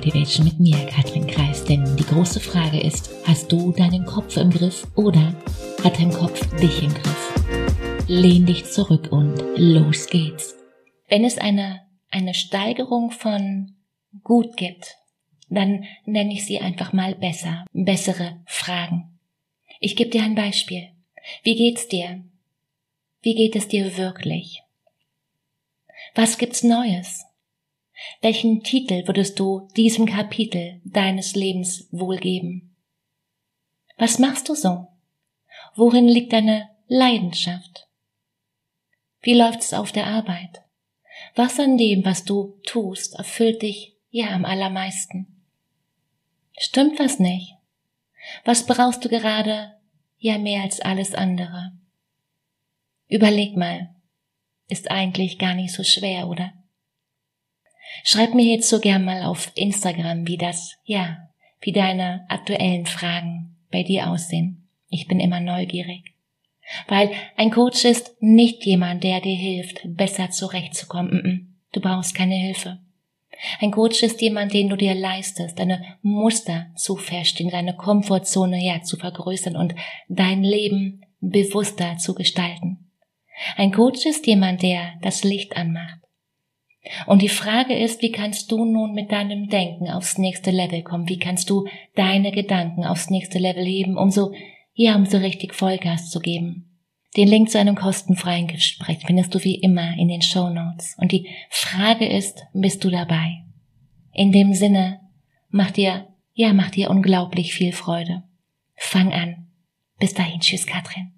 Motivation mit mir, Katrin Kreis. Denn die große Frage ist, hast du deinen Kopf im Griff oder hat dein Kopf dich im Griff? Lehn dich zurück und los geht's. Wenn es eine, eine Steigerung von gut gibt, dann nenne ich sie einfach mal besser, bessere Fragen. Ich gebe dir ein Beispiel. Wie geht's dir? Wie geht es dir wirklich? Was gibt's Neues? Welchen Titel würdest du diesem Kapitel deines Lebens wohl geben? Was machst du so? Worin liegt deine Leidenschaft? Wie läuft's auf der Arbeit? Was an dem, was du tust, erfüllt dich ja am allermeisten? Stimmt was nicht? Was brauchst du gerade ja mehr als alles andere? Überleg mal, ist eigentlich gar nicht so schwer, oder? Schreib mir jetzt so gern mal auf Instagram, wie das, ja, wie deine aktuellen Fragen bei dir aussehen. Ich bin immer neugierig. Weil ein Coach ist nicht jemand, der dir hilft, besser zurechtzukommen. Du brauchst keine Hilfe. Ein Coach ist jemand, den du dir leistest, deine Muster zu verstehen, deine Komfortzone ja zu vergrößern und dein Leben bewusster zu gestalten. Ein Coach ist jemand, der das Licht anmacht, und die Frage ist, wie kannst du nun mit deinem Denken aufs nächste Level kommen? Wie kannst du deine Gedanken aufs nächste Level heben, um so, ja, um so richtig Vollgas zu geben? Den Link zu einem kostenfreien Gespräch findest du wie immer in den Show Notes. Und die Frage ist, bist du dabei? In dem Sinne, mach dir, ja, mach dir unglaublich viel Freude. Fang an. Bis dahin, tschüss, Katrin.